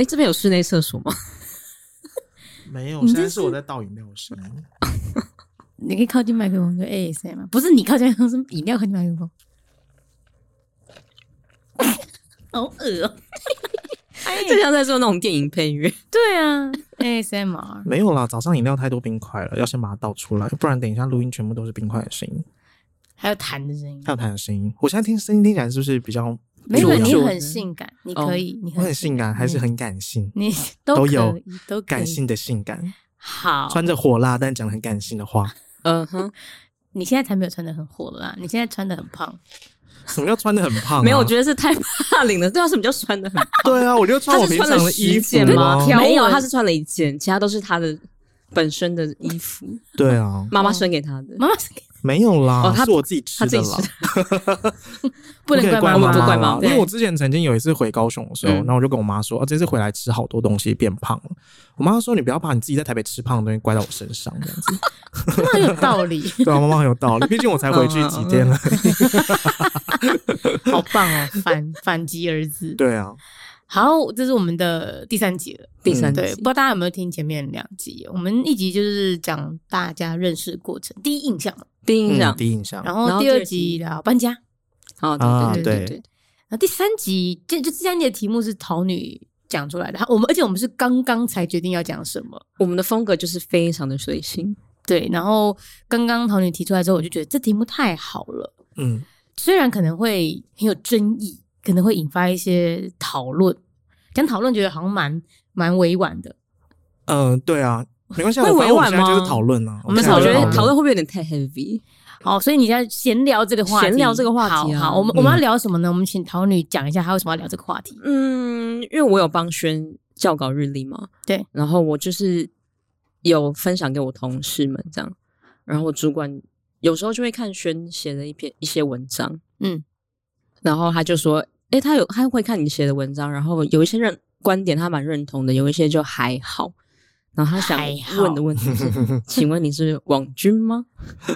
哎，这边有室内厕所吗？没有，现在是我在倒饮料声。你可以靠近麦克风就 ASMR 吗？不是你靠近麦克风，是饮料靠近麦克风。好恶哦！就像在做那种电影配乐。对啊，ASMR 没有啦，早上饮料太多冰块了，要先把它倒出来，不然等一下录音全部都是冰块的声音，还有痰的声音，还有痰的声音。我现在听声音听起来是不是比较？没有，你很性感，你可以，你很性感，还是很感性，你 都有都感性的性感。好，穿着火辣但讲很感性的话。嗯哼，你现在才没有穿的很火辣，你现在穿的很胖。什么叫穿的很胖？没有，我觉得是太怕领了。对啊，什么叫穿的很胖？对啊，我就穿我平常的衣服吗？没有，他是穿了一件，其他都是他的本身的衣服。对啊，妈妈生给他的，妈妈生给。没有啦，哦，是我自己吃的啦，不能怪妈妈，不怪妈妈。因为我之前曾经有一次回高雄的时候，然后我就跟我妈说，啊，这次回来吃好多东西变胖了。我妈说，你不要把你自己在台北吃胖的东西怪到我身上，这样子。妈有道理，对啊，妈妈很有道理，毕竟我才回去几天了。好棒哦，反反击儿子。对啊。好，这是我们的第三集了。第三集，对，不知道大家有没有听前面两集？我们一集就是讲大家认识的过程，第一印象嘛。第一印象，第一印象。然后第二集聊搬家。哦，对对对对。然后第三集，就就第三集的题目是桃女讲出来的。我们而且我们是刚刚才决定要讲什么。我们的风格就是非常的随性。对，然后刚刚桃女提出来之后，我就觉得这题目太好了。嗯，虽然可能会很有争议。可能会引发一些讨论，讲讨论觉得好像蛮蛮委婉的。嗯、呃，对啊，没关系，会委婉吗？就是讨论啊。我们我觉得讨论会不会有点太 heavy？好，所以你在闲聊这个话题，闲聊这个话题、啊。好，好，我们、嗯、我们要聊什么呢？我们请桃女讲一下，她为什么要聊这个话题？嗯，因为我有帮轩教稿日历嘛，对，然后我就是有分享给我同事们这样，然后我主管有时候就会看轩写的一篇一些文章，嗯。然后他就说：“诶，他有他会看你写的文章，然后有一些认观点他蛮认同的，有一些就还好。然后他想问的问题是，请问你是网军吗？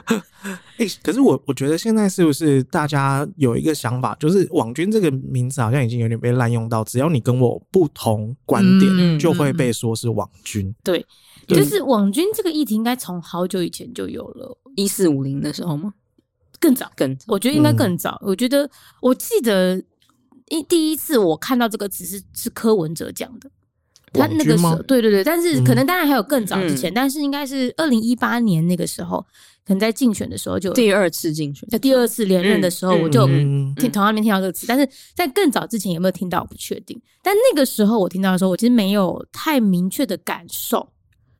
诶，可是我我觉得现在是不是大家有一个想法，就是网军这个名字好像已经有点被滥用到，只要你跟我不同观点，嗯、就会被说是网军。对，就是网军这个议题应该从好久以前就有了，一四五零的时候吗？”更早，更早，我觉得应该更早。嗯、我觉得，我记得一第一次我看到这个词是是柯文哲讲的，他那个时候，对对对，但是可能当然还有更早之前，嗯、但是应该是二零一八年那个时候，可能在竞选的时候就第二次竞选，在第二次连任的时候，我就听同样没听到这个词，但是在更早之前有没有听到我不确定。但那个时候我听到的时候，我其实没有太明确的感受。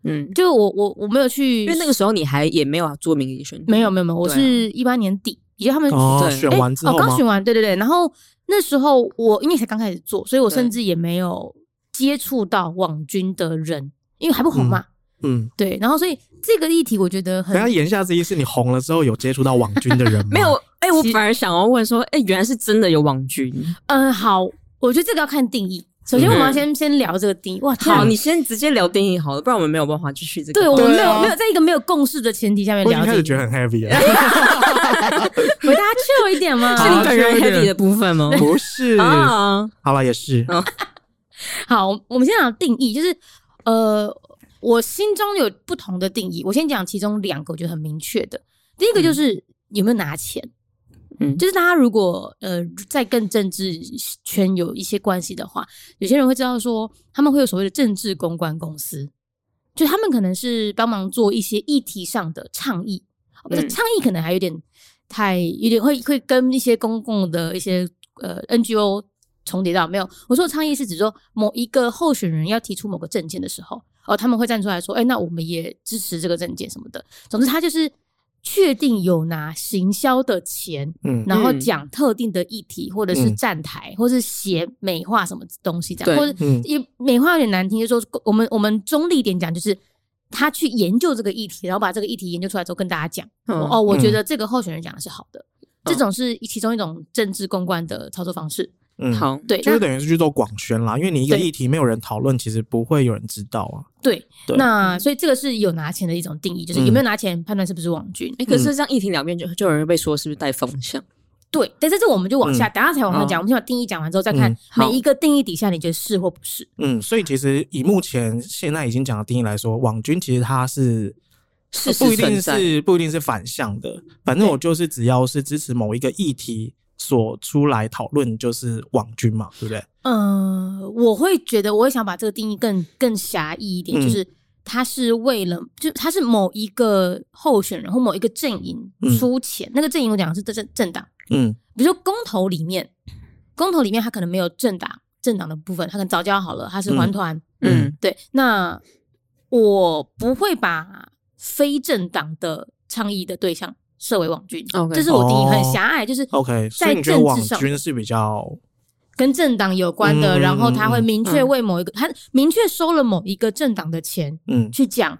嗯，就我我我没有去，因为那个时候你还也没有做民意选举，没有没有没有，我是一八年底，也就他们选完之后，哦，刚选完，对对对，然后那时候我因为才刚开始做，所以我甚至也没有接触到网军的人，因为还不红嘛，嗯，对，然后所以这个议题我觉得很，等下言下之意是你红了之后有接触到网军的人 吗？没有，哎，我反而想要问说，哎，原来是真的有网军，嗯，好，我觉得这个要看定义。首先，我们要先先聊这个定义。哇，好，你先直接聊定义好了，不然我们没有办法继续这个。对，我们没有没有在一个没有共识的前提下面聊。我一开始觉得很 heavy 啊。回大家 chill 一点吗？是你本人 heavy 的部分吗？不是啊，好了，也是。好，我们先讲定义，就是呃，我心中有不同的定义。我先讲其中两个，我觉得很明确的。第一个就是有没有拿钱。嗯，就是大家如果呃在跟政治圈有一些关系的话，有些人会知道说他们会有所谓的政治公关公司，就他们可能是帮忙做一些议题上的倡议，这、嗯、倡议可能还有点太有点会会跟一些公共的一些呃 NGO 重叠到没有？我说的倡议是指说某一个候选人要提出某个政见的时候，哦，他们会站出来说，哎、欸，那我们也支持这个政见什么的。总之，他就是。确定有拿行销的钱，嗯，然后讲特定的议题，或者是站台，嗯、或是写美化什么东西这样，或者也美化有点难听，就是说我们我们中立一点讲，就是他去研究这个议题，然后把这个议题研究出来之后跟大家讲，嗯、哦，我觉得这个候选人讲的是好的，嗯、这种是其中一种政治公关的操作方式。嗯，好，对，就是等于是去做广宣啦，因为你一个议题没有人讨论，其实不会有人知道啊。对，那所以这个是有拿钱的一种定义，就是有没有拿钱判断是不是网军。哎，可是这样议题两边就就有人被说是不是带风向？对，但是这我们就往下，嗯、等下才往上讲。哦、我们先把定义讲完之后，再看每一个定义底下，你觉得是或不是？嗯，所以其实以目前现在已经讲的定义来说，网军其实它是是不一定是不一定是反向的，反正我就是只要是支持某一个议题所出来讨论，就是网军嘛，对不对？嗯、呃，我会觉得，我会想把这个定义更更狭义一点，嗯、就是。他是为了，就他是某一个候选人或某一个阵营出钱，嗯、那个阵营我讲的是政政党，嗯，比如说公投里面，公投里面他可能没有政党政党的部分，他可能早教好了，他是环团，嗯，嗯。对，那我不会把非政党的倡议的对象设为网军，Okay. 这是我定义很狭隘，就是 OK，在政治上是比较。跟政党有关的，嗯、然后他会明确为某一个，嗯、他明确收了某一个政党的钱，嗯，去讲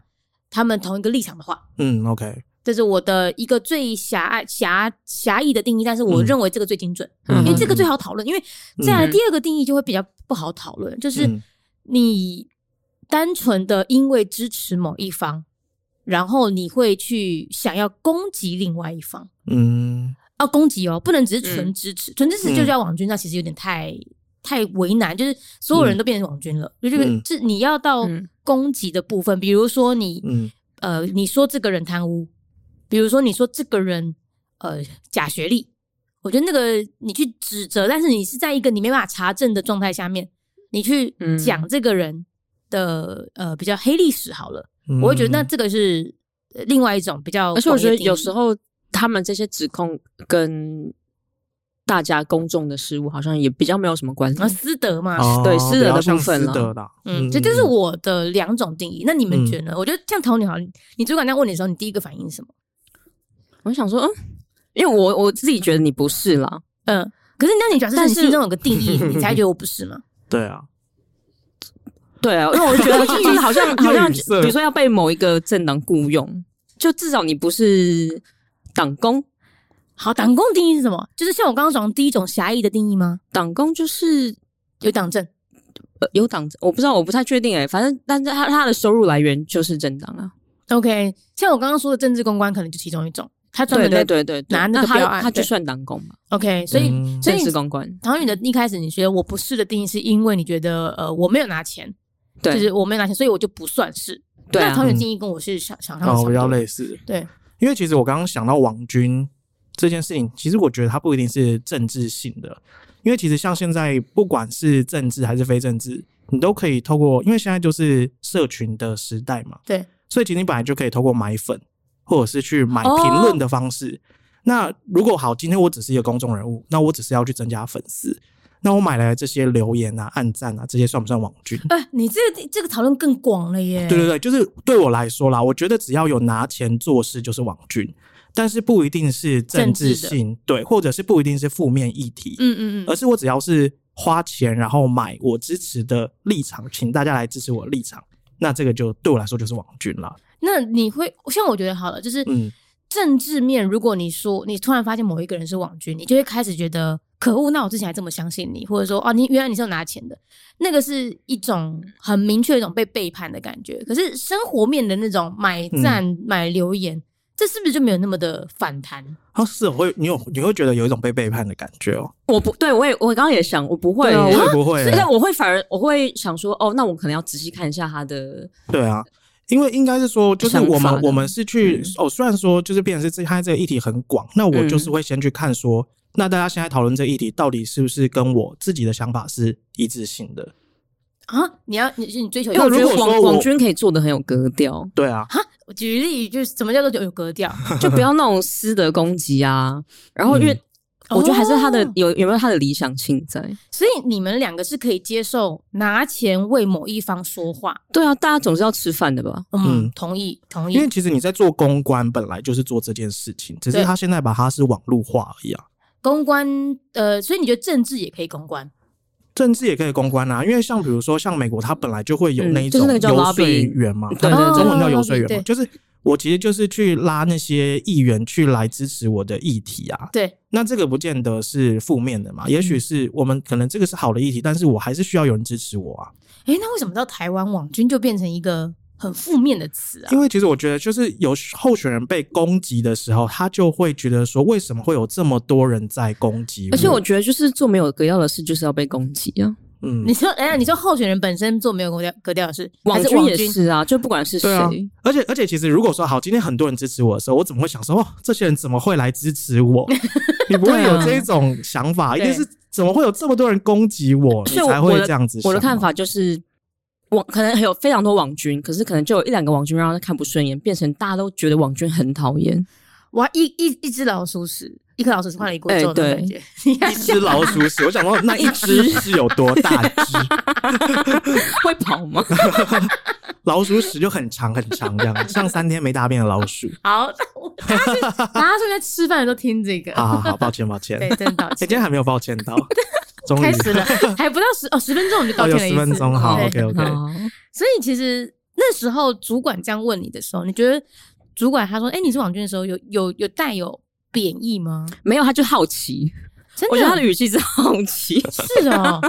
他们同一个立场的话，嗯，OK，这是我的一个最狭隘、狭狭义的定义，但是我认为这个最精准，嗯、因为这个最好讨论，嗯、因为再来第二个定义就会比较不好讨论，嗯、就是你单纯的因为支持某一方，然后你会去想要攻击另外一方，嗯。要攻击哦，不能只是纯支持，纯、嗯、支持就叫网军，那其实有点太、嗯、太为难，就是所有人都变成网军了。就这个，是你要到攻击的部分，嗯、比如说你，嗯、呃，你说这个人贪污，比如说你说这个人呃假学历，我觉得那个你去指责，但是你是在一个你没办法查证的状态下面，你去讲这个人的呃比较黑历史好了，嗯、我会觉得那这个是另外一种比较，而且我觉得有时候。他们这些指控跟大家公众的事物好像也比较没有什么关系，私德嘛，哦、对私德的部分了。嗯，这就是我的两种定义。那你们觉得呢？嗯、我觉得像头女好，你主管在问你的时候，你第一个反应是什么？我想说，嗯，因为我我自己觉得你不是啦，嗯。可是那你假设你心中有个定义，你才 觉得我不是吗？对啊，对啊，因为我觉得 就是好像好像，比如说要被某一个政党雇佣，就至少你不是。党工，好，党工定义是什么？就是像我刚刚讲的第一种狭义的定义吗？党工就是有党证，呃，有党证，我不知道，我不太确定诶、欸。反正，但是他他的收入来源就是政党啊。OK，像我刚刚说的政治公关，可能就其中一种，他专门对对对拿那个标案，他就算党工嘛。OK，所以政治公关，唐宇的一开始你觉得我不是的定义，是因为你觉得呃我没有拿钱，对，就是我没有拿钱，所以我就不算是。对，那唐宇的定义跟我是想想象的比较类似，对。因为其实我刚刚想到王军这件事情，其实我觉得它不一定是政治性的。因为其实像现在，不管是政治还是非政治，你都可以透过，因为现在就是社群的时代嘛。对。所以其实你本来就可以透过买粉，或者是去买评论的方式。哦、那如果好，今天我只是一个公众人物，那我只是要去增加粉丝。那我买来的这些留言啊、暗赞啊，这些算不算网军？哎、呃，你这个这个讨论更广了耶。对对对，就是对我来说啦，我觉得只要有拿钱做事就是网军，但是不一定是政治性，对，或者是不一定是负面议题，嗯嗯嗯，而是我只要是花钱然后买我支持的立场，请大家来支持我的立场，那这个就对我来说就是网军了。那你会像我觉得好了，就是嗯。政治面，如果你说你突然发现某一个人是网军，你就会开始觉得可恶。那我之前还这么相信你，或者说哦，你原来你是有拿钱的，那个是一种很明确一种被背叛的感觉。可是生活面的那种买赞、嗯、买留言，这是不是就没有那么的反弹？啊，是，我会你有你会觉得有一种被背叛的感觉哦。我不对，我也我刚刚也想，我不会，我也不会，但我会反而我会想说，哦，那我可能要仔细看一下他的，对啊。因为应该是说，就是我们我们是去哦，虽然说就是变成是这他这个议题很广，那我就是会先去看说，那大家现在讨论这个议题到底是不是跟我自己的想法是一致性的啊？你要你你追求，因为我觉得网网军可以做的很有格调，对啊。哈，我举例就是什么叫做有格调，就不要那种私德攻击啊，然后因为。我觉得还是他的有有没有他的理想性在，所以你们两个是可以接受拿钱为某一方说话。对啊，大家总是要吃饭的吧？嗯，同意同意。因为其实你在做公关本来就是做这件事情，只是他现在把它是网络化而已啊。公关呃，所以你觉得政治也可以公关？政治也可以公关啊，因为像比如说像美国，它本来就会有那一种游说员嘛，对对，中文叫游说员嘛，就是。我其实就是去拉那些议员去来支持我的议题啊。对，那这个不见得是负面的嘛，也许是我们可能这个是好的议题，但是我还是需要有人支持我啊。诶、欸，那为什么到台湾网军就变成一个很负面的词啊。因为其实我觉得，就是有候选人被攻击的时候，他就会觉得说，为什么会有这么多人在攻击？而且我觉得，就是做没有格调的事，就是要被攻击啊。嗯，你说，哎呀，你说候选人本身做没有格调格调的事，网军也是啊，就不管是谁，啊，而且而且，其实如果说好，今天很多人支持我的时候，我怎么会想说，哦，这些人怎么会来支持我？你不会有这种想法，一定是怎么会有这么多人攻击我，你才会这样子想。我的看法就是，网可能有非常多网军，可是可能就有一两个网军让他看不顺眼，变成大家都觉得网军很讨厌。哇，一一一只老鼠屎。一颗老鼠屎换了一锅粥的感觉，一只老鼠屎，我想问那一只是有多大只？会跑吗？老鼠屎就很长很长，这样像三天没大便的老鼠。好，大家大家是在吃饭的时候听这个。好好好，抱歉抱歉，对，真的抱歉。今天还没有抱歉到，终于开始了，还不到十哦十分钟我们就道歉了一次。十分钟，好，OK OK。所以其实那时候主管这样问你的时候，你觉得主管他说：“哎，你是网军的时候，有有有带有。”贬义吗？没有，他就好奇。真的，我觉得他的语气是好奇。是哦，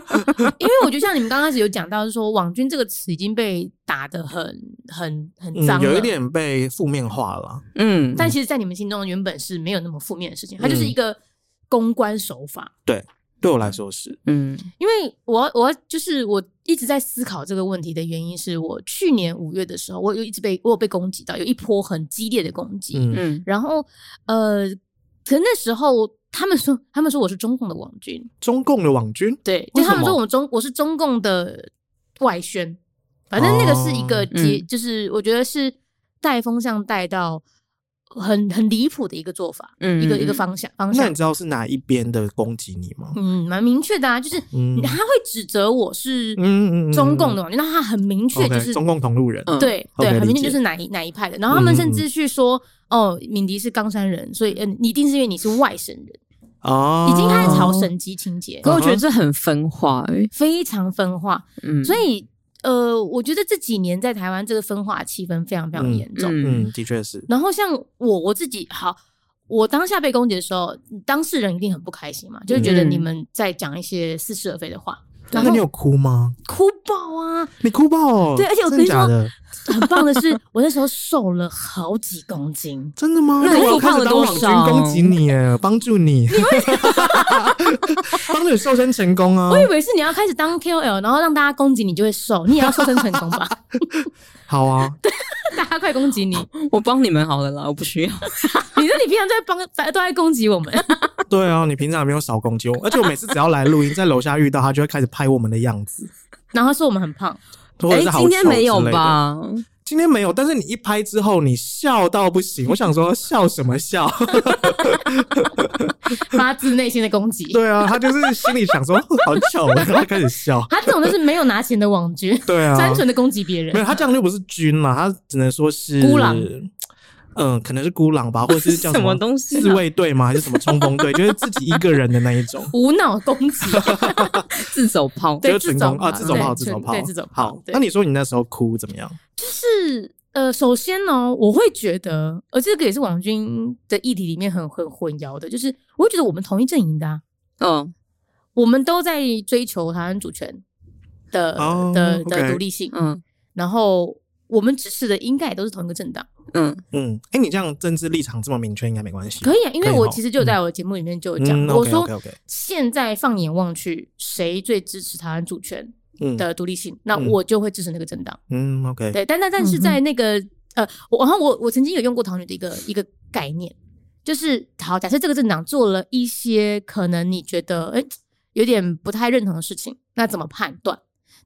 因为我觉得像你们刚开始有讲到，是说“网军”这个词已经被打得很、很、很脏、嗯，有一点被负面化了。嗯，但其实，在你们心中原本是没有那么负面的事情，它就是一个公关手法。嗯、对，对我来说是。嗯，因为我我就是我一直在思考这个问题的原因，是我去年五月的时候，我有一直被我有被攻击到，有一波很激烈的攻击。嗯，然后呃。可那时候，他们说，他们说我是中共的网军，中共的网军，对，就他们说我们中，我是中共的外宣，反正那个是一个结，哦、就是我觉得是带风向带到很很离谱的一个做法，嗯，一个一个方向方向。那你知道是哪一边的攻击你吗？嗯，蛮明确的啊，就是他会指责我是中共的网军，那、嗯嗯嗯、他很明确就是、okay, 中共同路人，对、嗯、对，很明确就是哪一哪一派的，然后他们甚至去说。哦，敏迪是冈山人，所以嗯，你一定是因为你是外省人哦，已经开始朝省籍情节。可我觉得这很分化、欸，非常分化。嗯，所以呃，我觉得这几年在台湾这个分化气氛非常非常严重。嗯，嗯的确是。然后像我我自己，好，我当下被攻击的时候，当事人一定很不开心嘛，就是觉得你们在讲一些似是而非的话。那你有哭吗？哭爆啊！你哭爆哦！对，而且我跟你说，很棒的是，我那时候瘦了好几公斤。真的吗？那我开始当网军攻击你，哎，帮助你，帮助你瘦身成功啊！我以为是你要开始当 KOL，然后让大家攻击你就会瘦，你也要瘦身成功吧？好啊，大家快攻击你，我帮你们好了啦，我不需要。你说你平常在帮，都在攻击我们。对啊，你平常也没有少攻击我，而且我每次只要来录音，在楼下遇到他，就会开始拍我们的样子，然后说我们很胖。哎、欸，今天没有吧？今天没有，但是你一拍之后，你笑到不行。我想说，笑什么笑？发自内心的攻击。对啊，他就是心里想说好巧，然后开始笑。他这种就是没有拿钱的网军，对啊，单纯的攻击别人。没有，他这样就不是军嘛，他只能说是孤狼。嗯，可能是孤狼吧，或者是叫什么东西自卫队吗？还是什么冲锋队？就是自己一个人的那一种无脑攻击，自走炮，就是成功啊！自走炮，自走炮，自走炮。那你说你那时候哭怎么样？就是呃，首先呢，我会觉得，而这个也是网军的议题里面很很混淆的，就是我会觉得我们同一阵营的啊，嗯，我们都在追求台湾主权的的的独立性，嗯，然后我们支持的应该也都是同一个政党。嗯嗯，哎、欸，你这样政治立场这么明确，应该没关系。可以啊，因为我其实就在我的节目里面就有讲，嗯、我说现在放眼望去，谁最支持台湾主权的独立性，嗯、那我就会支持那个政党。嗯，OK。对，但但但是在那个呃，然后我我曾经有用过桃女的一个一个概念，就是好，假设这个政党做了一些可能你觉得哎、欸、有点不太认同的事情，那怎么判断？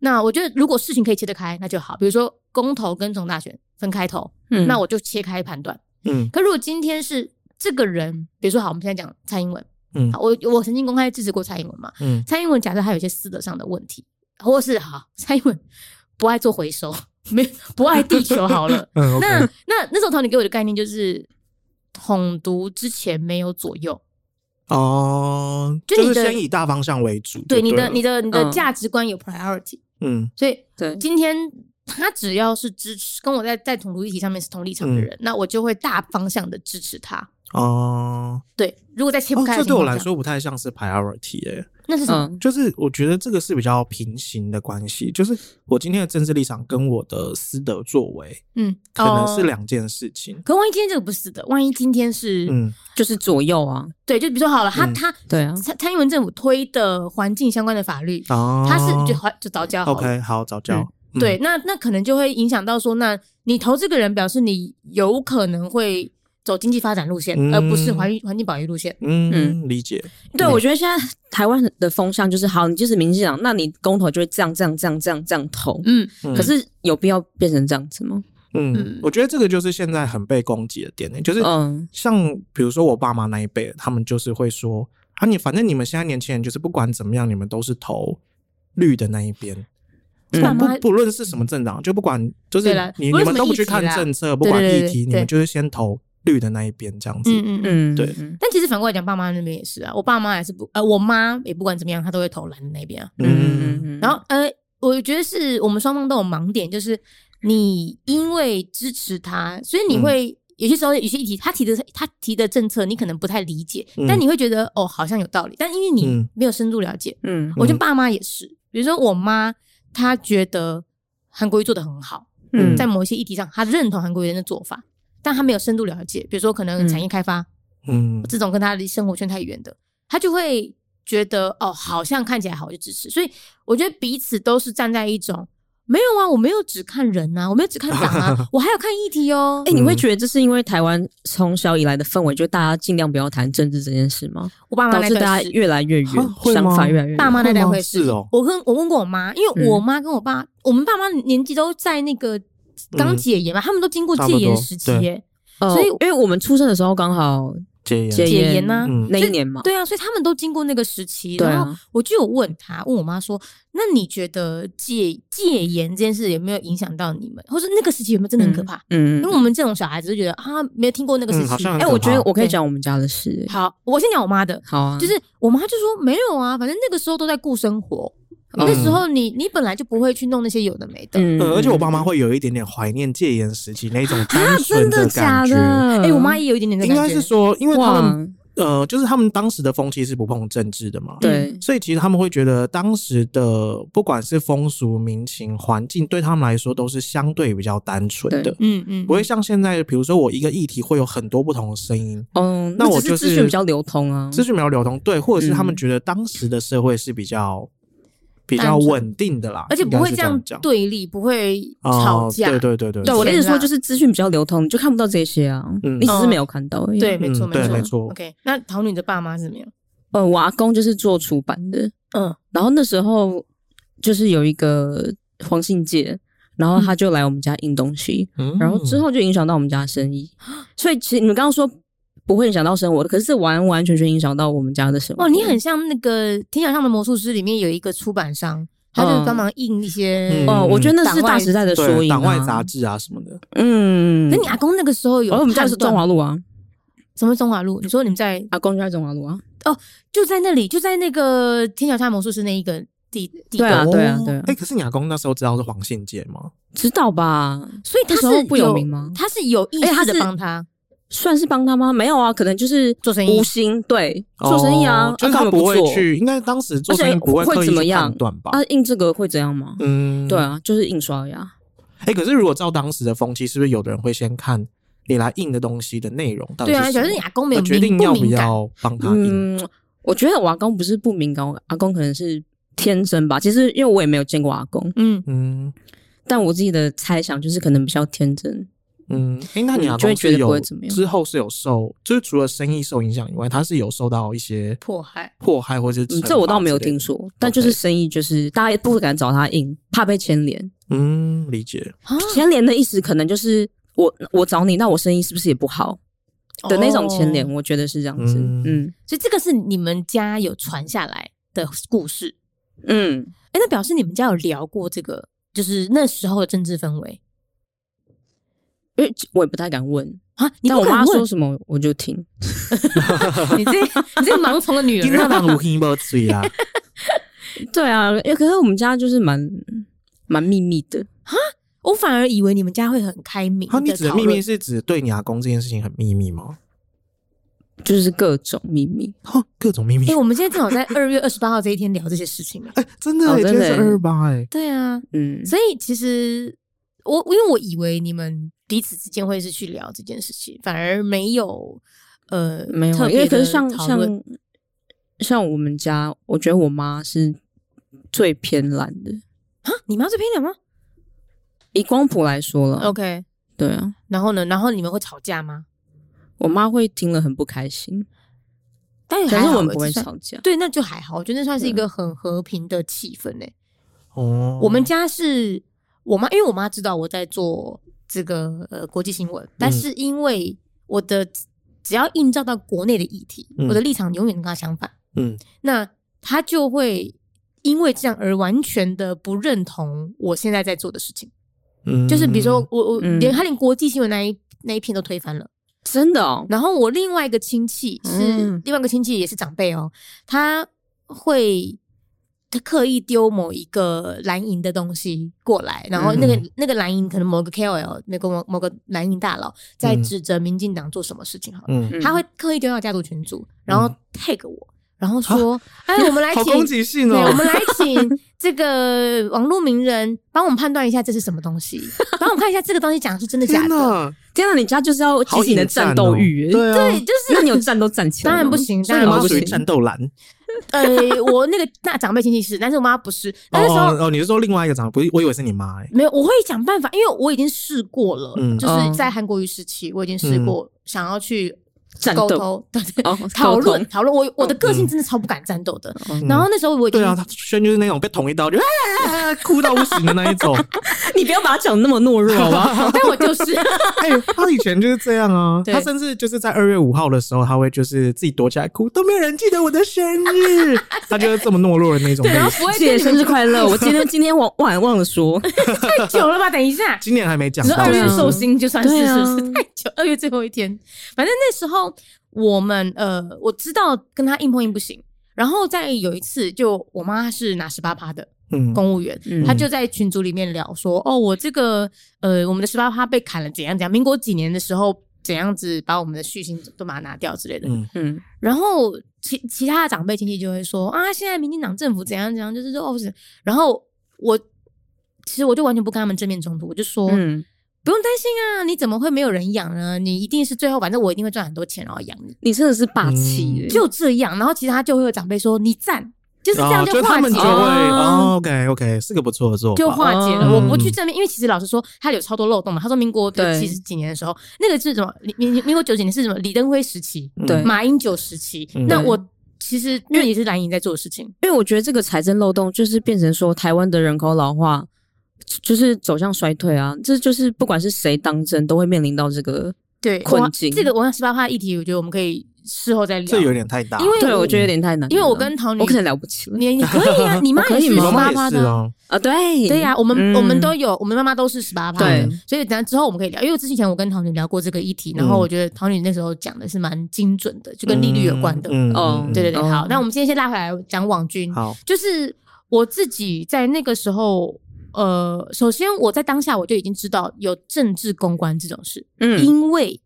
那我觉得如果事情可以切得开，那就好。比如说公投跟总大选。分开投，嗯，那我就切开判断，嗯。可如果今天是这个人，比如说好，我们现在讲蔡英文，嗯，我我曾经公开支持过蔡英文嘛，嗯。蔡英文假设他有些私德上的问题，或是好，蔡英文不爱做回收，没不爱地球，好了，嗯。那那那时候陶你给我的概念就是统独之前没有左右，哦，就你的、就是、先以大方向为主，对你的你的你的价值观有 priority，嗯。所以对今天。他只要是支持跟我在在统独议题上面是同立场的人，嗯、那我就会大方向的支持他。哦，对，如果在切不开、哦，这对我来说不太像是 priority 哎、欸。那是什么？就是我觉得这个是比较平行的关系，就是我今天的政治立场跟我的私德作为，嗯，可能是两件事情。可万一今天这个不是的，万一今天是，嗯，就是左右啊，对，就比如说好了，他他对啊，蔡蔡英文政府推的环境相关的法律，哦，他是就就早教，OK，好，藻礁，对，那那可能就会影响到说，那你投这个人，表示你有可能会。走经济发展路线，嗯、而不是环环境保育路线。嗯嗯，理解。对，我觉得现在台湾的风向就是，好，你就是民进党，那你公投就会这样这样这样这样这样投。嗯，可是有必要变成这样子吗？嗯，嗯我觉得这个就是现在很被攻击的点呢，就是像比如说我爸妈那一辈，他们就是会说啊，你反正你们现在年轻人就是不管怎么样，你们都是投绿的那一边。嗯、不不论是什么政党，就不管就是你你们都不去看政策，不管议题，你们就是先投。绿的那一边这样子，嗯嗯嗯，对。但其实反过来讲，爸妈那边也是啊。我爸妈也是不，呃，我妈也不管怎么样，她都会投蓝的那边啊。嗯嗯嗯。然后，呃，我觉得是我们双方都有盲点，就是你因为支持他，所以你会有些时候有些议题，他提的他提的政策，你可能不太理解，但你会觉得哦，好像有道理。但因为你没有深入了解，嗯，我觉得爸妈也是。比如说我妈，她觉得韩国瑜做的很好，嗯，在某一些议题上，他认同韩国瑜的做法。但他没有深度了解，比如说可能产业开发，嗯，这种跟他离生活圈太远的，他就会觉得哦，好像看起来好，我就支持。所以我觉得彼此都是站在一种没有啊，我没有只看人啊，我没有只看党啊，我还有看议题哦。哎、欸，你会觉得这是因为台湾从小以来的氛围，就大家尽量不要谈政治这件事吗？我爸妈导致大家越来越远，想法越来越远。爸妈那代会是哦。我跟我问过我妈，因为我妈跟我爸，嗯、我们爸妈年纪都在那个。刚解严嘛，他们都经过戒严时期耶，所以因为我们出生的时候刚好戒严戒严呢那一年嘛，对啊，所以他们都经过那个时期。然后我就有问他，问我妈说：“那你觉得戒戒严这件事有没有影响到你们，或者那个时期有没有真的很可怕？”嗯，因为我们这种小孩子就觉得啊，没有听过那个时期。哎，我觉得我可以讲我们家的事。好，我先讲我妈的。好啊，就是我妈就说没有啊，反正那个时候都在顾生活。那时候你你本来就不会去弄那些有的没的，嗯，而且我爸妈会有一点点怀念戒严时期那种 单纯的感觉。哎，我妈也有一点点，应该是说，因为他们呃，就是他们当时的风气是不碰政治的嘛，对，所以其实他们会觉得当时的不管是风俗民情环境，对他们来说都是相对比较单纯的，嗯嗯，不会像现在，比如说我一个议题会有很多不同的声音，嗯，那我就是资讯比较流通啊，资讯比较流通，对，或者是他们觉得当时的社会是比较。比较稳定的啦，而且不会这样对立，不会吵架。对对对对，对我的意思说，就是资讯比较流通，你就看不到这些啊。嗯，你只是没有看到而已。对，没错，没错，OK，那桃女的爸妈是怎么样？呃，我阿公就是做出版的，嗯，然后那时候就是有一个黄信介，然后他就来我们家印东西，然后之后就影响到我们家生意。所以其实你们刚刚说。不会影响到生活的，可是完完全全影响到我们家的生活。哦，你很像那个《天桥上的魔术师》里面有一个出版商，他就帮忙印一些。哦，我觉得那是大时代的缩影，党外杂志啊什么的。嗯，那你阿公那个时候有？我们家是中华路啊。什么中华路？你说你们在阿公家中华路啊？哦，就在那里，就在那个《天桥上的魔术师》那一个地地。对啊，对啊，对啊。哎，可是你阿公那时候知道是黄信介吗？知道吧？所以他是不有名吗？他是有意识的帮他。算是帮他吗？没有啊，可能就是做生意，无心对做生意啊，就是他不会去，应该当时做生意不会刻意去判断吧？啊，印这个会怎样吗？嗯，对啊，就是印刷呀。哎，可是如果照当时的风气，是不是有的人会先看你来印的东西的内容？对啊，可是你阿公没有决定要不要帮他印，嗯，我觉得我阿公不是不敏感，阿公可能是天生吧。其实因为我也没有见过阿公，嗯嗯，但我自己的猜想就是可能比较天真。嗯，哎，那你阿公是有之后是有受，就是除了生意受影响以外，他是有受到一些迫害、迫害或者是这我倒没有听说，但就是生意就是大家也不敢找他印，怕被牵连。嗯，理解。牵连的意思可能就是我我找你，那我生意是不是也不好的那种牵连？我觉得是这样子。嗯，所以这个是你们家有传下来的故事。嗯，哎，那表示你们家有聊过这个，就是那时候的政治氛围。因为我也不太敢问啊，但我妈说什么我就听。你这你这盲从的女人，对啊，可是我们家就是蛮蛮秘密的哈，我反而以为你们家会很开明。你指的秘密是指对你阿公这件事情很秘密吗？就是各种秘密，各种秘密。哎，我们现在正好在二月二十八号这一天聊这些事情。哎，真的，真的是二二八哎。对啊，嗯，所以其实我因为我以为你们彼此之间会是去聊这件事情，反而没有，呃，没有，因为可是像像像我们家，我觉得我妈是最偏蓝的啊。你妈最偏蓝吗？以光谱来说了，OK，对啊。然后呢？然后你们会吵架吗？我妈会听了很不开心，但是我们不会吵架。对，那就还好。我觉得那算是一个很和平的气氛诶。哦，我们家是我妈，因为我妈知道我在做这个呃国际新闻，但是因为我的只要映照到国内的议题，我的立场永远跟他相反。嗯，那他就会因为这样而完全的不认同我现在在做的事情。嗯，就是比如说我我连他连国际新闻那一那一篇都推翻了。真的哦，然后我另外一个亲戚是、嗯、另外一个亲戚也是长辈哦，他会他刻意丢某一个蓝银的东西过来，然后那个、嗯、那个蓝银可能某个 KOL 那个某某个蓝银大佬在指责民进党做什么事情好了，嗯、他会刻意丢到家族群组，然后 tag 我。然后说，啊、哎，我们来请，攻击性哦、对，我们来请这个网络名人帮我们判断一下这是什么东西，帮我们看一下这个东西讲的是真的假的。天哪，你家就是要激起你的战斗欲，对、就是那你有战斗站起来，当然不行，当然不行，战斗蓝。呃，我那个那长辈亲戚是，但是我妈不是。那时候哦，哦，你是说另外一个长辈？不是，我以为是你妈哎、欸。没有，我会想办法，因为我已经试过了，嗯、就是在韩国瑜时期，我已经试过、嗯、想要去。沟通，对对，讨论讨论。我我的个性真的超不敢战斗的。然后那时候我已经，对啊，他轩就是那种被捅一刀就哭到不行的那一种。你不要把他讲那么懦弱好吧？但我就是，哎，他以前就是这样啊。他甚至就是在二月五号的时候，他会就是自己躲起来哭，都没有人记得我的生日。他就是这么懦弱的那种。然后不会姐生日快乐。我今天今天忘忘忘了说，太久了吧？等一下，今年还没讲。二月寿星就算是是不是太久？二月最后一天，反正那时候。我们呃，我知道跟他硬碰硬不行，然后再有一次，就我妈是拿十八趴的公务员，嗯，她就在群组里面聊说，哦，我这个呃，我们的十八趴被砍了，怎样怎样，民国几年的时候怎样子把我们的续薪都把它拿掉之类的，嗯。嗯，然后其其他的长辈亲戚就会说啊，现在民进党政府怎样怎样，就是说哦是，然后我其实我就完全不跟他们正面冲突，我就说，嗯。不用担心啊，你怎么会没有人养呢？你一定是最后，反正我一定会赚很多钱，然后养你。你真的是霸气，就这样。然后其他就会有长辈说你赞，就是这样就化解了。OK OK，是个不错的做法，就化解了。我不去正面，因为其实老实说，他有超多漏洞嘛。他说民国七十几年的时候，那个是什么？民民国九几年是什么？李登辉时期，对，马英九时期。那我其实因为也是蓝营在做的事情，因为我觉得这个财政漏洞就是变成说台湾的人口老化。就是走向衰退啊！这就是不管是谁当政，都会面临到这个对困境。这个我想十八趴议题，我觉得我们可以事后再聊。这有点太大，因为对我觉得有点太难。因为我跟唐女，我可能了不起了。你你可以啊，你妈可以吗？十八趴的啊，对对呀，我们我们都有，我们妈妈都是十八趴的，所以等下之后我们可以聊。因为之前我跟唐女聊过这个议题，然后我觉得唐女那时候讲的是蛮精准的，就跟利率有关的。嗯，对对对，好，那我们今天先拉回来讲网军。好，就是我自己在那个时候。呃，首先我在当下我就已经知道有政治公关这种事，嗯，因为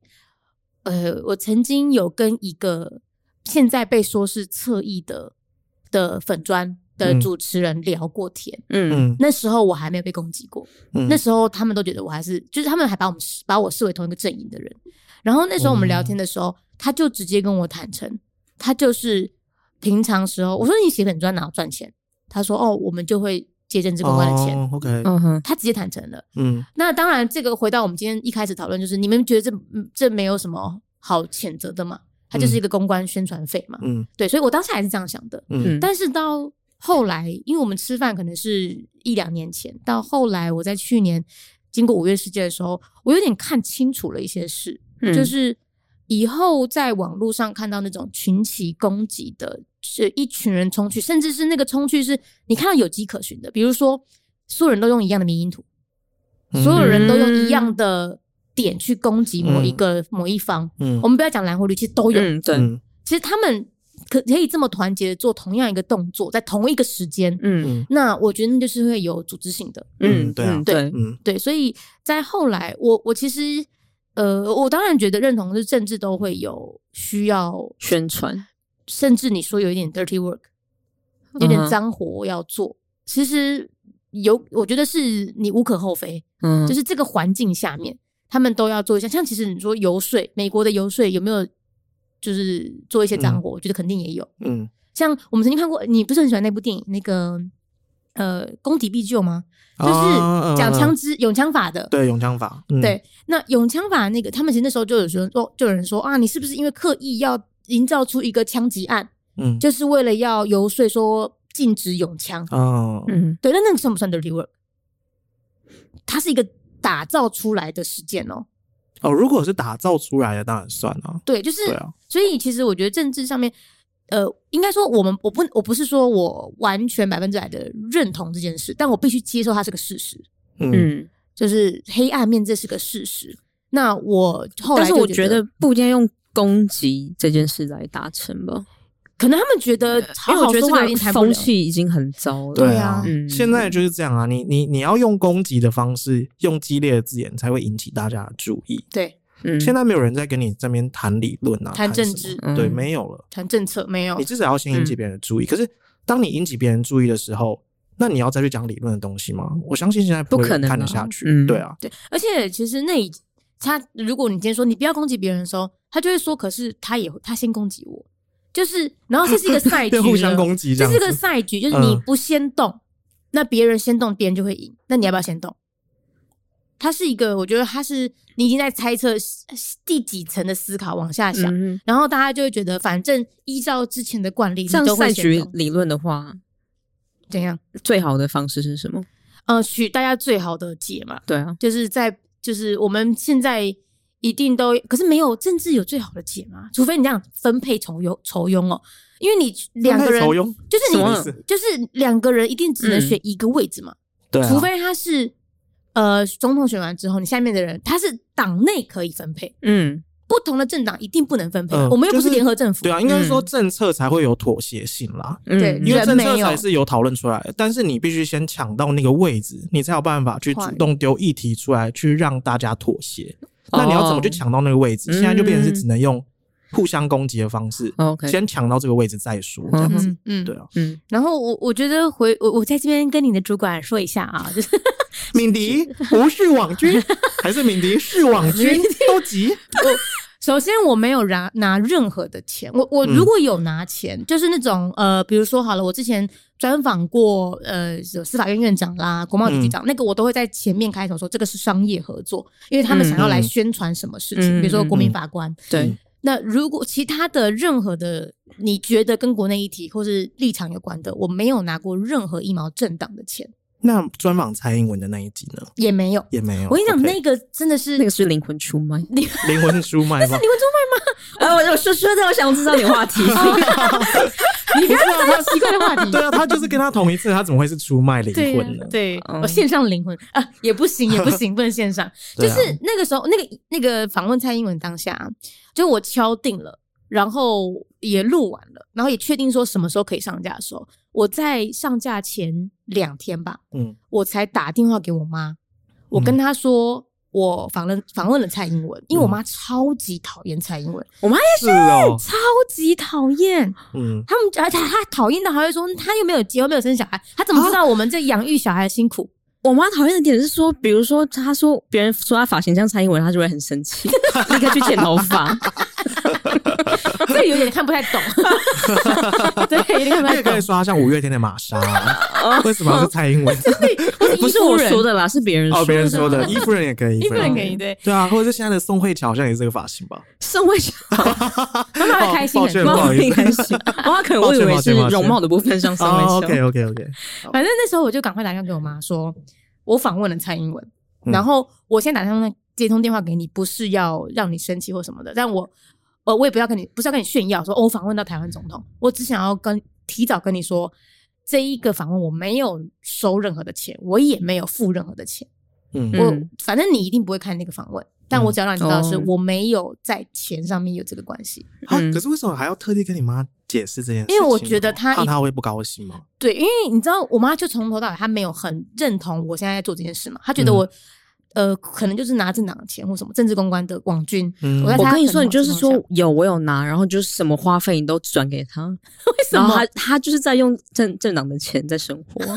呃，我曾经有跟一个现在被说是侧翼的的粉砖的主持人聊过天，嗯，那时候我还没有被攻击过，嗯，那时候他们都觉得我还是，就是他们还把我们把我视为同一个阵营的人，然后那时候我们聊天的时候，他就直接跟我坦诚，他就是平常时候我说你写粉砖哪赚钱，他说哦，我们就会。借政治公关的钱、oh,，OK，嗯哼，他直接坦诚了，嗯，那当然，这个回到我们今天一开始讨论，就是你们觉得这这没有什么好谴责的嘛？它就是一个公关宣传费嘛，嗯，对，所以我当时还是这样想的，嗯，但是到后来，因为我们吃饭可能是一两年前，到后来我在去年经过五月世界的时候，我有点看清楚了一些事，嗯、就是以后在网络上看到那种群起攻击的。是一群人冲去，甚至是那个冲去是你看到有迹可循的，比如说所有人都用一样的迷因图，所有人都用一样的点去攻击某一个、嗯、某一方。嗯，我们不要讲蓝或绿，其实都有。嗯，对。其实他们可可以这么团结的做同样一个动作，在同一个时间。嗯，那我觉得那就是会有组织性的。嗯，对啊，对，嗯，对。所以在后来，我我其实呃，我当然觉得认同是政治都会有需要宣传，甚至你说有一点 dirty work，有点脏活要做，嗯、其实有，我觉得是你无可厚非。嗯，就是这个环境下面，他们都要做一下。像其实你说游说，美国的游说有没有就是做一些脏活？嗯、我觉得肯定也有。嗯，像我们曾经看过，你不是很喜欢那部电影那个呃《攻敌必救》吗？就是讲枪支、永枪法的，对永枪法，嗯、对那永枪法那个，他们其实那时候就有说，就有人说啊，你是不是因为刻意要营造出一个枪击案，嗯，就是为了要游说说禁止用枪，哦，嗯，对，那那个算不算 dirty work？它是一个打造出来的事件哦，哦，如果是打造出来的，当然算了，对，就是，对啊，所以其实我觉得政治上面。呃，应该说我们我不我不是说我完全百分之百的认同这件事，但我必须接受它是个事实。嗯，就是黑暗面这是个事实。那我后来，但是我觉得不一定要用攻击这件事来达成吧。可能他们觉得好好说话，风气已经很糟了。对啊，嗯，现在就是这样啊。你你你要用攻击的方式，用激烈的字眼，才会引起大家的注意。对。嗯，现在没有人在跟你这边谈理论啊，谈政治，对，没有了。谈政策没有，你至少要先引起别人的注意。可是，当你引起别人注意的时候，那你要再去讲理论的东西吗？我相信现在不可能看得下去。对啊，对。而且，其实那他，如果你今天说你不要攻击别人的时候，他就会说，可是他也他先攻击我，就是，然后这是一个赛局，互相攻击，这是一个赛局，就是你不先动，那别人先动，别人就会赢。那你要不要先动？它是一个，我觉得它是你已经在猜测第几层的思考往下想，嗯、然后大家就会觉得，反正依照之前的惯例，像赛局理论的话，怎样？最好的方式是什么？呃，取大家最好的解嘛。对啊，就是在就是我们现在一定都，可是没有政治有最好的解嘛？除非你这样分配酬庸酬庸哦，因为你两个人就是你就是两个人一定只能选一个位置嘛。对、嗯，除非他是。呃，总统选完之后，你下面的人他是党内可以分配，嗯，不同的政党一定不能分配。我们又不是联合政府，对啊，应该是说政策才会有妥协性啦，对，因为政策才是有讨论出来的。但是你必须先抢到那个位置，你才有办法去主动丢议题出来，去让大家妥协。那你要怎么去抢到那个位置？现在就变成是只能用互相攻击的方式，先抢到这个位置再说，这样子，嗯，对啊，嗯。然后我我觉得回我我在这边跟你的主管说一下啊，就是。敏迪 不是网军，还是敏迪是网军？都急。首先，我没有拿拿任何的钱。我我如果有拿钱，嗯、就是那种呃，比如说好了，我之前专访过呃，有司法院院长啦，国贸局局长，嗯、那个我都会在前面开头说这个是商业合作，因为他们想要来宣传什么事情，嗯、比如说国民法官。嗯、对。那如果其他的任何的你觉得跟国内议题或是立场有关的，我没有拿过任何一毛政党的钱。那专访蔡英文的那一集呢？也没有，也没有。我跟你讲，那个真的是那个是灵魂出卖，灵魂出卖吗？是灵魂出卖吗？呃，我说说的，我想知道你话题。你不要这么奇怪的话题。对啊，他就是跟他同一次，他怎么会是出卖灵魂呢？对，我线上灵魂啊，也不行，也不行，不能线上。就是那个时候，那个那个访问蔡英文当下，就我敲定了，然后也录完了，然后也确定说什么时候可以上架的时候。我在上架前两天吧，嗯，我才打电话给我妈，我跟她说我访问访问了蔡英文，因为我妈超级讨厌蔡英文，我妈也是超级讨厌，嗯，他们而且她讨厌到还会说她又没有结婚没有生小孩，她怎么知道我们这养育小孩的辛苦？我妈讨厌的点是说，比如说她说别人说她发型像蔡英文，她就会很生气，立刻去剪头发。这有点看不太懂，对，有点看不太懂。可以说他像五月天的玛莎，为什么是蔡英文？不是我说的啦，是别人哦，别人说的。伊夫人也可以，伊夫人可以，对对啊，或者是现在的宋慧乔，好像也是这个发型吧？宋慧乔，妈妈开心，妈妈开心，妈妈可能我以为是容貌的部分像宋慧乔。OK OK OK，反正那时候我就赶快打电话给我妈，说我访问了蔡英文，然后我先打电话接通电话给你，不是要让你生气或什么的，但我。呃，我也不要跟你，不是要跟你炫耀说，哦，我访问到台湾总统，我只想要跟提早跟你说，这一个访问我没有收任何的钱，我也没有付任何的钱。嗯，我反正你一定不会看那个访问，但我只要让你知道的是，我没有在钱上面有这个关系。好，可是为什么还要特地跟你妈解释这件事？因为我觉得她怕她会不高兴吗？对，因为你知道，我妈就从头到尾她没有很认同我现在在做这件事嘛，她觉得我。呃，可能就是拿政党的钱或什么政治公关的网军。嗯、我，我跟你说，你就是说有我有拿，然后就是什么花费你都转给他，为什么？然后他他就是在用政政党的钱在生活。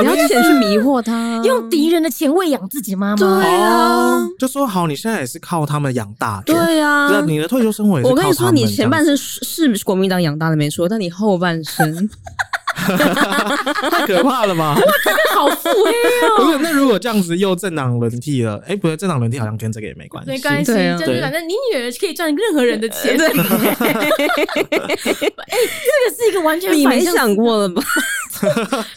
你要钱去迷惑他，用敌人的钱喂养自己妈妈。对啊，就说好，你现在也是靠他们养大的。对啊，你的退休生活也是靠他们。我跟你说，你前半生是国民党养大的没错，但你后半生。太可怕了吧！这个好腹黑哦。不是，那如果这样子又政党轮替了，哎、欸，不对，政党轮替好像跟这个也没关系。没关系，就是反正你女儿可以赚任何人的钱。哎、欸，这个是一个完全你没想过了吧？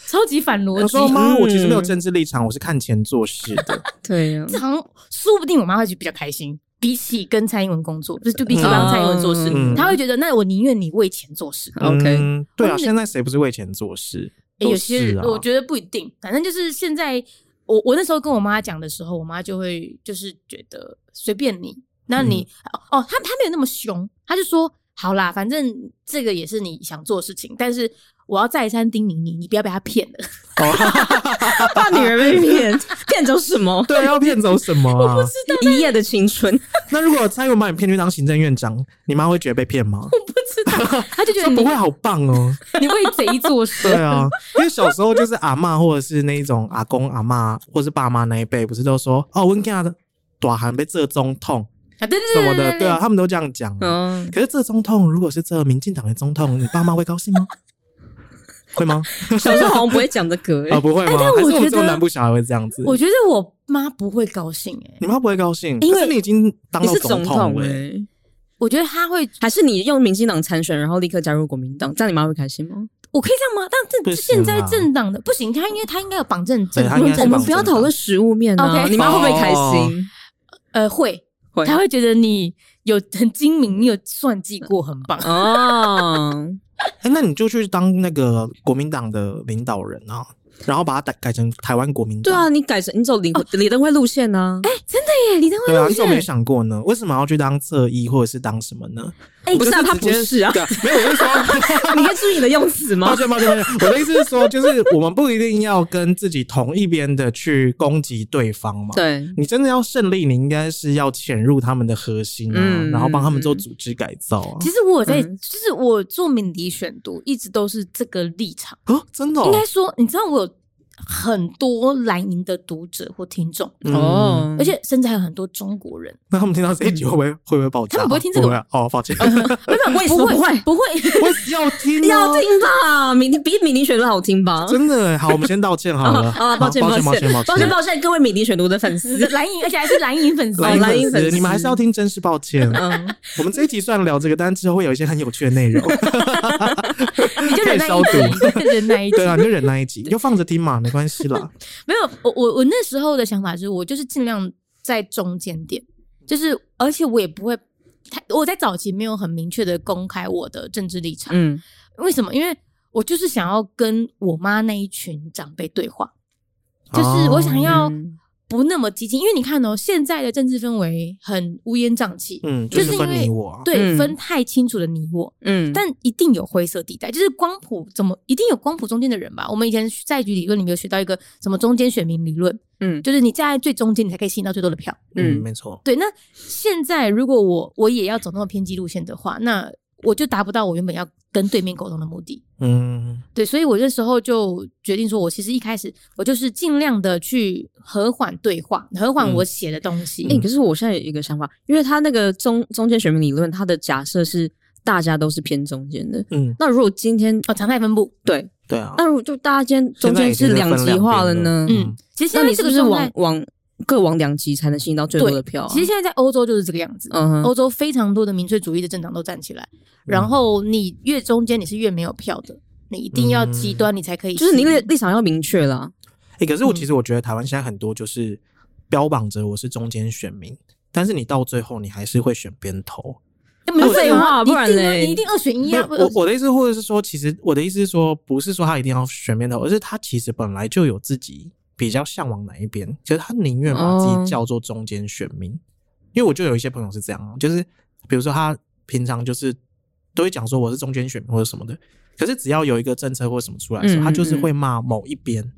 超级反逻辑。说妈，我其实没有政治立场，我是看钱做事的。对呀、啊，这好像说不定我妈会觉得比较开心。比起跟蔡英文工作，不是就比起帮蔡英文做事，嗯、他会觉得那我宁愿你为钱做事。OK，、嗯、对啊，现在谁不是为钱做事？欸、有些人我觉得不一定，反正就是现在，我我那时候跟我妈讲的时候，我妈就会就是觉得随便你，那你、嗯、哦，他他没有那么凶，他就说好啦，反正这个也是你想做的事情，但是。我要再三叮咛你，你不要被他骗了。怕女儿被骗，骗走什么？对，要骗走什么、啊？我不知道。一夜的青春。那如果蔡英文把你骗去当行政院长，你妈会觉得被骗吗？我不知道，他就觉得你不会好棒哦。你为贼做事。对啊，因为小时候就是阿嬷或者是那一种阿公阿嬷或者是爸妈那一辈，不是都说哦，温家的短寒被这中痛啊，对对对什么的，对啊，他们都这样讲。嗯，可是这总统如果是这民进党的总统，你爸妈会高兴吗？会吗？小时候好像不会讲这个、欸，啊，不会吗？但我觉得南部小孩会这样子。我觉得我妈不会高兴、欸，哎，你妈不会高兴，因为你已经当了总统了、欸。我觉得她会，还是你用民进党参选，然后立刻加入国民党，这样你妈会开心吗？我可以这样吗？但这现在政党的不行，他因为他应该有绑政政，我们不要讨论实物面啊。Okay 你妈会不会开心？呃，会，会，他会觉得你有很精明，你有算计过，很棒哦。哎，那你就去当那个国民党的领导人啊。然后把它改改成台湾国民党。对啊，你改成你走李李登辉路线呢？哎，真的耶，李登辉路线。对啊，你怎么没想过呢？为什么要去当侧翼或者是当什么呢？哎，不是啊，他不是啊。没有，我是说，你可以注意你的用词吗？抱歉，抱歉，抱歉。我的意思是说，就是我们不一定要跟自己同一边的去攻击对方嘛。对，你真的要胜利，你应该是要潜入他们的核心啊，然后帮他们做组织改造啊。其实我在，就是我做敏迪选读，一直都是这个立场哦，真的。应该说，你知道我有。很多蓝营的读者或听众。哦，嗯、而且甚至还有很多中国人。那他们听到这一集会不会、嗯、会不会爆炸？他们不会听这个哦，抱歉，不会不会。不会，我要听要听吧？米迪比米林选读好听吧？真的好，我们先道歉好了。啊，抱歉抱歉抱歉。抱歉抱歉，各位米林选读的粉丝，蓝营而且还是蓝营粉丝，蓝营粉丝，你们还是要听，真是抱歉。嗯，我们这一集虽然聊这个，但之后会有一些很有趣的内容。你就忍耐一集，忍耐一集，对啊，你就忍耐一集，你就放着听嘛，没关系啦。没有，我我我那时候的想法是我就是尽量在中间点，就是而且我也不会太，我在早期没有很明确的公开我的政治立场。嗯，为什么？因为我就是想要跟我妈那一群长辈对话，就是我想要。不那么激进，因为你看哦，现在的政治氛围很乌烟瘴气，嗯，就是因为对分太清楚的你我，嗯，但一定有灰色地带，就是光谱怎么一定有光谱中间的人吧？我们以前在局理论里面有学到一个什么中间选民理论，嗯，就是你站在最中间，你才可以吸引到最多的票，嗯，没错，对。那现在如果我我也要走那么偏激路线的话，那我就达不到我原本要跟对面沟通的目的，嗯，对，所以我那时候就决定说，我其实一开始我就是尽量的去和缓对话，和缓我写的东西。哎、嗯欸，可是我现在有一个想法，因为他那个中中间选民理论，他的假设是大家都是偏中间的，嗯，那如果今天哦常态分布，对对啊，那如果就大家今天中间是两极化了呢？嗯，其实现在你是不是往往各往两极才能吸引到最多的票、啊？其实现在在欧洲就是这个样子，嗯哼，欧洲非常多的民粹主义的政党都站起来，然后你越中间你是越没有票的，你一定要极端你才可以，就是你立立场要明确啦。哎、欸，可是我其实我觉得台湾现在很多就是标榜着我是中间选民，但是你到最后你还是会选边头，没有废话，不然呢？你一定二选一啊！我我的意思，或者是说，其实我的意思是说，不是说他一定要选边头，而是他其实本来就有自己。比较向往哪一边？其实他宁愿把自己叫做中间选民，哦、因为我就有一些朋友是这样，就是比如说他平常就是都会讲说我是中间选民或者什么的，可是只要有一个政策或什么出来的时候，嗯嗯嗯，他就是会骂某一边，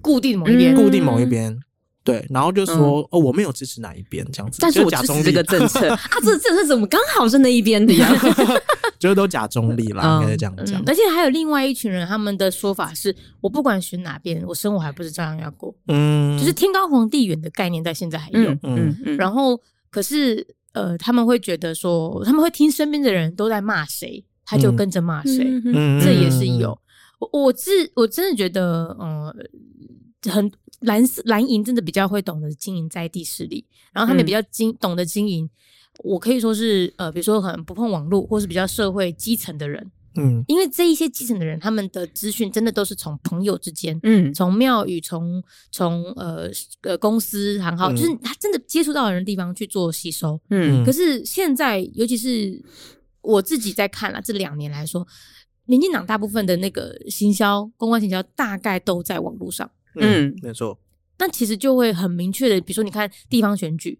固定某一边，固定某一边。对，然后就说、嗯、哦，我没有支持哪一边这样子，但是我支持这个政策 啊，这个政策怎么刚好是那一边的呀？就是都假中立啦，应该是这样讲、嗯。而且还有另外一群人，他们的说法是，我不管选哪边，我生活还不是照样要过。嗯，就是天高皇帝远的概念，在现在还有。嗯嗯，嗯。然后，可是呃，他们会觉得说，他们会听身边的人都在骂谁，他就跟着骂谁。嗯，这也是有。我我自我真的觉得，呃，很。蓝色蓝营真的比较会懂得经营在地势力，然后他们比较经、嗯、懂得经营。我可以说是呃，比如说可能不碰网络，或是比较社会基层的人，嗯，因为这一些基层的人，他们的资讯真的都是从朋友之间，嗯，从庙宇，从从呃呃公司行号，就是他真的接触到的人地方去做吸收，嗯。可是现在，尤其是我自己在看了这两年来说，民进党大部分的那个行销、公关行销，大概都在网络上。嗯，没错。那其实就会很明确的，比如说你看地方选举，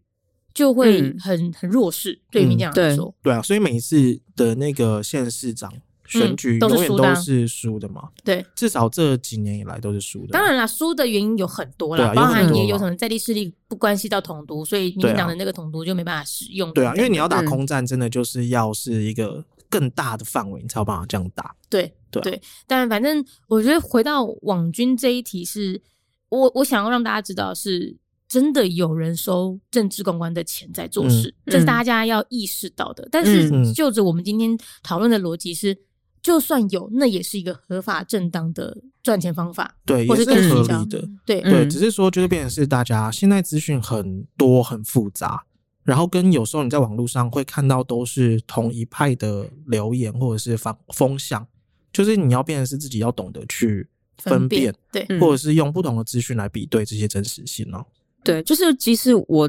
就会很、嗯、很弱势，对于民进党来说、嗯，对啊，所以每一次的那个县市长选举，永远都是输的嘛。对，至少这几年以来都是输的。当然啦，输的原因有很多啦，包含也有可能在地势力不关系到统独，所以民进党的那个统独就没办法使用。对啊，因为你要打空战，真的就是要是一个更大的范围，你才有办法这样打。对对对，但反正我觉得回到网军这一题是。我我想要让大家知道，是真的有人收政治公关的钱在做事，嗯、这是大家要意识到的。嗯、但是就着我们今天讨论的逻辑是，就算有，那也是一个合法正当的赚钱方法，对，或是更合理的，对对。只是说，就是变成是大家现在资讯很多很复杂，然后跟有时候你在网络上会看到都是同一派的留言或者是风风向，就是你要变成是自己要懂得去。分辨，对，或者是用不同的资讯来比对这些真实性哦。对，就是即使我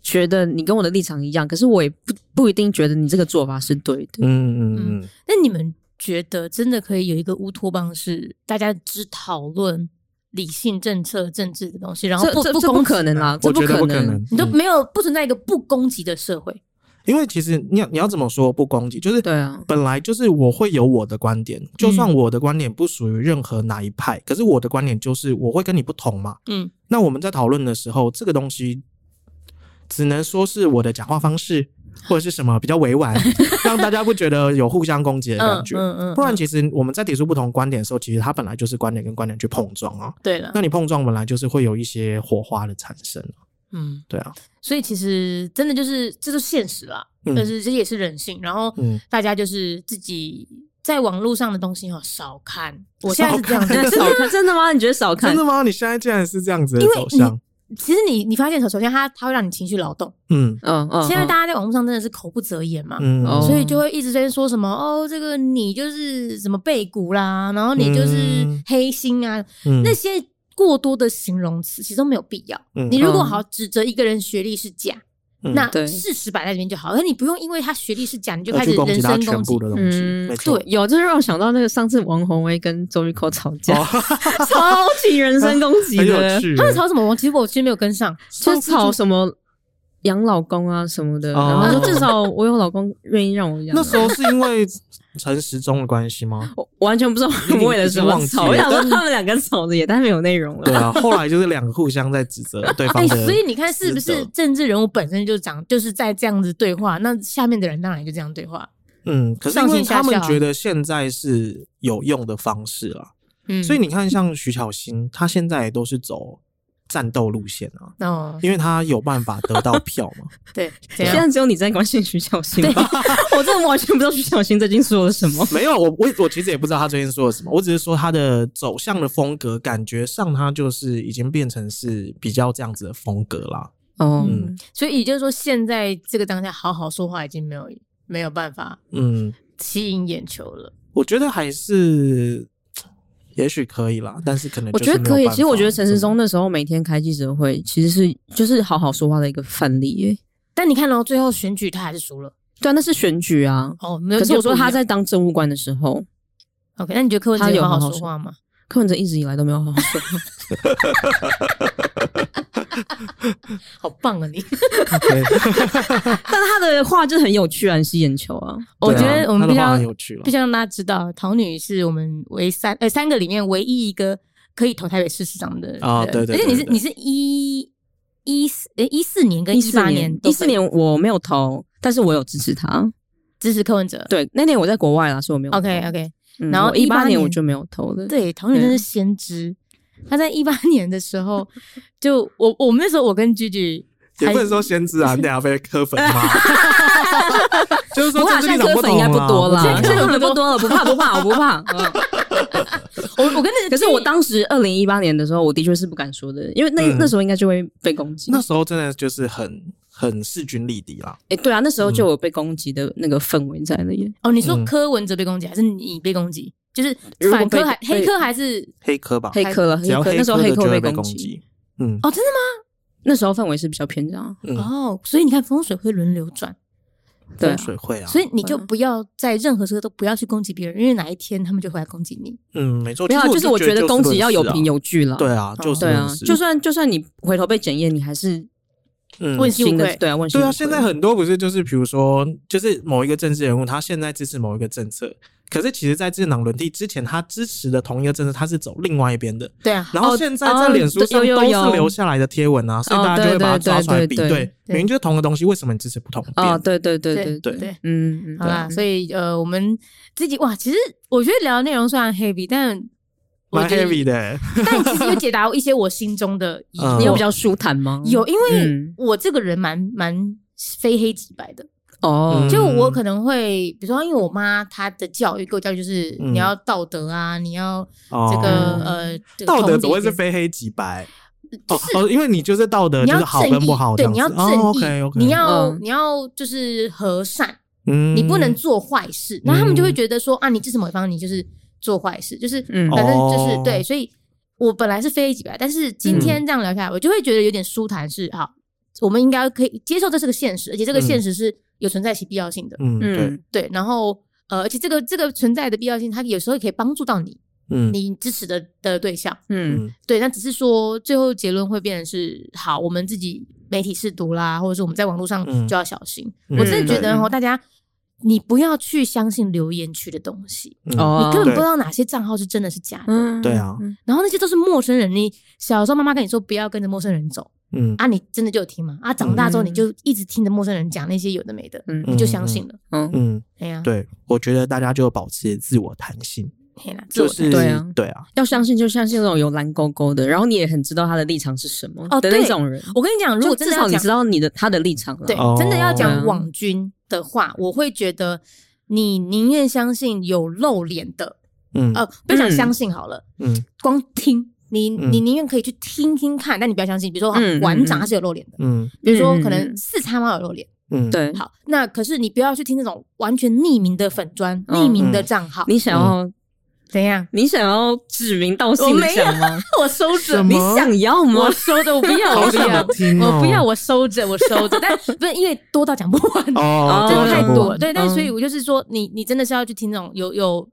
觉得你跟我的立场一样，可是我也不不一定觉得你这个做法是对的。嗯嗯嗯。那你们觉得真的可以有一个乌托邦，是大家只讨论理性政策、政治的东西，然后不不可能啊，这不可能，你都没有不存在一个不攻击的社会。因为其实你要你要怎么说不攻击，就是对啊，本来就是我会有我的观点，就算我的观点不属于任何哪一派，可是我的观点就是我会跟你不同嘛。嗯，那我们在讨论的时候，这个东西只能说是我的讲话方式 或者是什么比较委婉，让大家不觉得有互相攻击的感觉。嗯嗯，不然其实我们在提出不同观点的时候，其实它本来就是观点跟观点去碰撞啊。对了，那你碰撞本来就是会有一些火花的产生。嗯，对啊，所以其实真的就是这是现实啦，但、嗯、是这也是人性。然后大家就是自己在网络上的东西哈少看。我现在是这样，真的少看，真的吗？你觉得少看？真的吗？你现在竟然是这样子的走向？其实你你发现首先它它会让你情绪劳动。嗯嗯嗯。现在大家在网络上真的是口不择言嘛，嗯，所以就会一直在说什么哦，这个你就是什么背骨啦，然后你就是黑心啊，嗯、那些。过多的形容词其实都没有必要。嗯、你如果好指责一个人学历是假，嗯、那事实摆在里面就好。而、嗯、你不用因为他学历是假，你就开始人身攻击。嗯，对，有，就是让我想到那个上次王宏威跟周玉蔻吵架，哦、超级人身攻击的。他们吵什么？我其实我其实没有跟上，就吵什么养老公啊什么的。哦、然后至少我有老公愿意让我养。那时候是因为。陈时中的关系吗？我完全不知道为了什么吵。我想说他们两个吵的也太没有内容了。对啊，后来就是两个互相在指责 对方的。所以你看，是不是政治人物本身就讲，就是在这样子对话，那下面的人当然就这样对话。嗯，可是因为他们觉得现在是有用的方式了。嗯，所以你看，像徐巧芯，他现在也都是走。战斗路线啊，哦，因为他有办法得到票嘛。对，现在只有你在关心徐小新吧？我真的完全不知道徐小新最近说了什么。没有，我我我其实也不知道他最近说了什么。我只是说他的走向的风格，感觉上他就是已经变成是比较这样子的风格啦。哦，嗯，所以也就是说，现在这个当下好好说话已经没有没有办法，嗯，吸引眼球了。我觉得还是。也许可以啦，但是可能我觉得可以。其实我觉得陈时中那时候每天开记者会，其实是就是好好说话的一个范例耶。但你看到最后选举他还是输了，对啊，那是选举啊。哦，没有。可是我说他在当政务官的时候，OK，那你觉得柯文哲有好好说话吗？柯文哲一直以来都没有好好说话。好棒啊你！但他的话就很有趣啊，很吸眼球啊。我觉得我们必须要必须让大家知道，桃女是我们唯三呃三个里面唯一一个可以投台北市市长的啊，对对，而且你是你是一一四诶一四年跟一八年，一四年我没有投，但是我有支持他，支持柯文哲。对，那年我在国外啦，所以我没有。OK OK，然后一八年我就没有投了。对，桃园真是先知，他在一八年的时候，就我我们那时候我跟 Gigi 也不能说先知啊，等下被磕粉骂。就是说，现在磕粉应该不多了，现在柯粉不多了，不怕不怕，我不怕。我我跟那可是我当时二零一八年的时候，我的确是不敢说的，因为那那时候应该就会被攻击。那时候真的就是很很势均力敌啦。哎，对啊，那时候就有被攻击的那个氛围在那里。哦，你说柯文哲被攻击，还是你被攻击？就是反柯还黑柯还是黑科吧？黑科了，黑科那时候黑柯被攻击。嗯，哦，真的吗？那时候氛围是比较偏这样。哦，所以你看风水会轮流转。对，水会啊，所以你就不要在任何时候都不要去攻击别人，因为哪一天他们就会来攻击你。嗯，没错。没有，就是我觉得攻击要有凭有据了。对啊，就是对啊，就算就算你回头被检验，你还是问心的。对啊，问心。对啊，现在很多不是就是比如说，就是某一个政治人物，他现在支持某一个政策。可是，其实，在政党轮替之前，他支持的同一个政策，他是走另外一边的。对啊。然后现在在脸书上都是留下来的贴文啊，所以大家就会把它抓出来比对。明明就是同个东西，为什么你支持不同啊？哦，对对对对对对。嗯，好啦，所以呃，我们自己哇，其实我觉得聊的内容虽然 heavy，但蛮 heavy 的。但其实有解答一些我心中的疑问。你有比较舒坦吗？有，因为我这个人蛮蛮非黑即白的。哦，就我可能会，比如说，因为我妈她的教育，给我教育就是你要道德啊，你要这个呃，道德怎么会是非黑即白？哦，因为你就是道德，就是好跟不好，对，你要正义，你要你要就是和善，嗯，你不能做坏事。然后他们就会觉得说啊，你这是某一方，你就是做坏事，就是反正就是对。所以我本来是非黑即白，但是今天这样聊下来，我就会觉得有点舒坦，是好，我们应该可以接受这是个现实，而且这个现实是。有存在其必要性的，嗯，对。对，然后呃，而且这个这个存在的必要性，它有时候也可以帮助到你，嗯，你支持的的对象，嗯，对，那只是说最后结论会变成是好，我们自己媒体试读啦，或者是我们在网络上就要小心。我真的觉得哦，大家你不要去相信留言区的东西，哦，你根本不知道哪些账号是真的是假的，对啊，然后那些都是陌生人，你小时候妈妈跟你说不要跟着陌生人走。嗯。啊，你真的就有听吗？啊，长大之后你就一直听着陌生人讲那些有的没的，嗯，你就相信了。嗯。嗯，对呀，对，我觉得大家就保持自我弹性，就是对啊，对啊，要相信就相信那种有蓝勾勾的，然后你也很知道他的立场是什么的那种人。我跟你讲，如果至少你知道你的他的立场了，对，真的要讲网军的话，我会觉得你宁愿相信有露脸的，嗯呃，不想相信好了，嗯，光听。你你宁愿可以去听听看，但你不要相信。比如说，馆长他是有露脸的，嗯，比如说可能四叉猫有露脸，嗯，对。好，那可是你不要去听那种完全匿名的粉专、匿名的账号。你想要怎样？你想要指名道姓讲吗？我收着。你想要吗？我收着，我不要，我不要，我不要，我收着，我收着。但不是因为多到讲不完，哦，真的太多了。对，但所以我就是说，你你真的是要去听那种有有。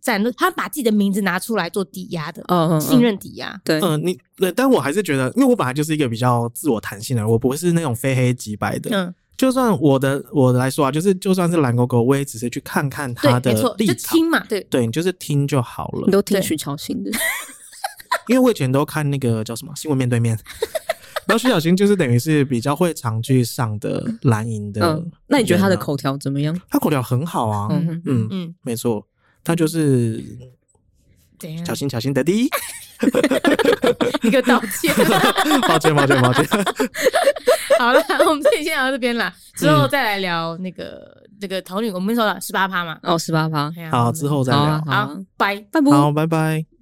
战他把自己的名字拿出来做抵押的，嗯，信任抵押，对，嗯，你对，但我还是觉得，因为我本来就是一个比较自我弹性的人，我不是那种非黑即白的，嗯，就算我的我来说啊，就是就算是蓝狗狗，我也只是去看看他的立场，就听嘛，对，对，你就是听就好了，你都听徐巧芯的，因为我以前都看那个叫什么新闻面对面，然后徐巧芯就是等于是比较会常去上的蓝营的，嗯，那你觉得他的口条怎么样？他口条很好啊，嗯嗯嗯，没错。他就是小心小心的第 一，一个道歉，抱歉抱歉抱歉。好了，我们这里先聊到这边啦，之后再来聊那个那个桃女，我们说了十八趴嘛，哦，十八趴，好，之后再聊，好，拜拜，好，拜拜。